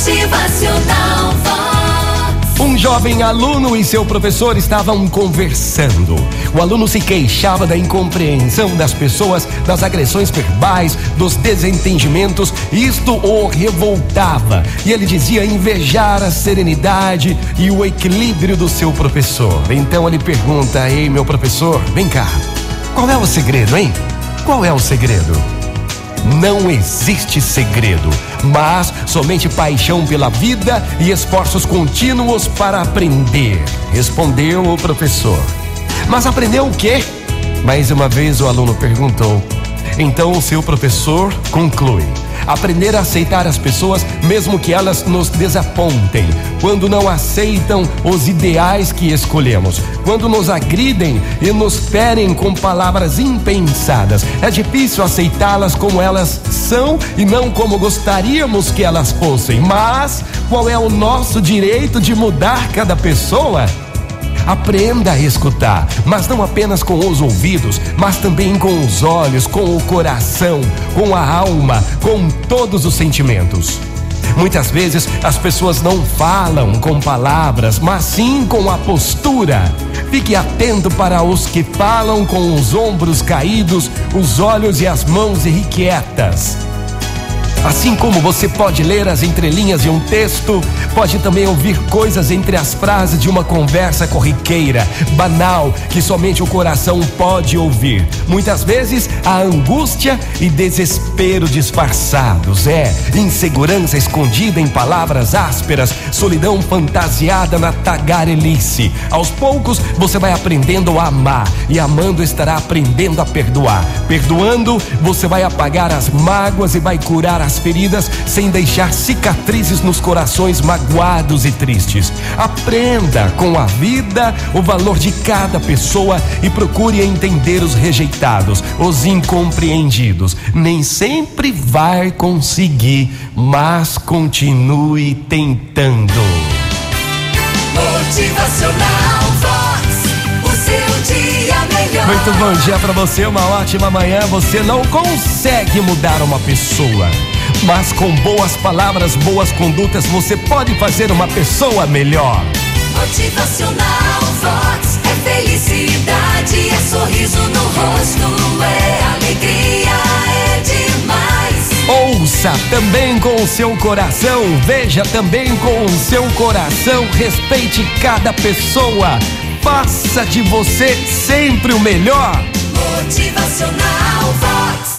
Motivacional. Um jovem aluno e seu professor estavam conversando. O aluno se queixava da incompreensão das pessoas, das agressões verbais, dos desentendimentos. Isto o revoltava. E ele dizia invejar a serenidade e o equilíbrio do seu professor. Então ele pergunta: Ei, meu professor, vem cá. Qual é o segredo, hein? Qual é o segredo? Não existe segredo, mas somente paixão pela vida e esforços contínuos para aprender, respondeu o professor. Mas aprendeu o quê? Mais uma vez o aluno perguntou. Então o seu professor conclui: aprender a aceitar as pessoas, mesmo que elas nos desapontem, quando não aceitam os ideais que escolhemos, quando nos agridem e nos ferem com palavras impensadas. É difícil aceitá-las como elas são e não como gostaríamos que elas fossem. Mas qual é o nosso direito de mudar cada pessoa? Aprenda a escutar, mas não apenas com os ouvidos, mas também com os olhos, com o coração, com a alma, com todos os sentimentos. Muitas vezes as pessoas não falam com palavras, mas sim com a postura. Fique atento para os que falam com os ombros caídos, os olhos e as mãos irrequietas. Assim como você pode ler as entrelinhas de um texto, pode também ouvir coisas entre as frases de uma conversa corriqueira, banal, que somente o coração pode ouvir. Muitas vezes a angústia e desespero disfarçados, é insegurança escondida em palavras ásperas, solidão fantasiada na tagarelice. Aos poucos você vai aprendendo a amar e amando estará aprendendo a perdoar. Perdoando, você vai apagar as mágoas e vai curar as feridas sem deixar cicatrizes nos corações magoados e tristes. Aprenda com a vida o valor de cada pessoa e procure entender os rejeitados, os incompreendidos. Nem sempre vai conseguir, mas continue tentando. Motivacional Vox. O seu dia melhor. Muito bom dia para você, uma ótima manhã. Você não consegue mudar uma pessoa mas com boas palavras, boas condutas, você pode fazer uma pessoa melhor. Motivacional Vox é felicidade, é sorriso no rosto, é alegria, é demais. Ouça também com o seu coração, veja também com o seu coração, respeite cada pessoa, faça de você sempre o melhor. Motivacional Vox.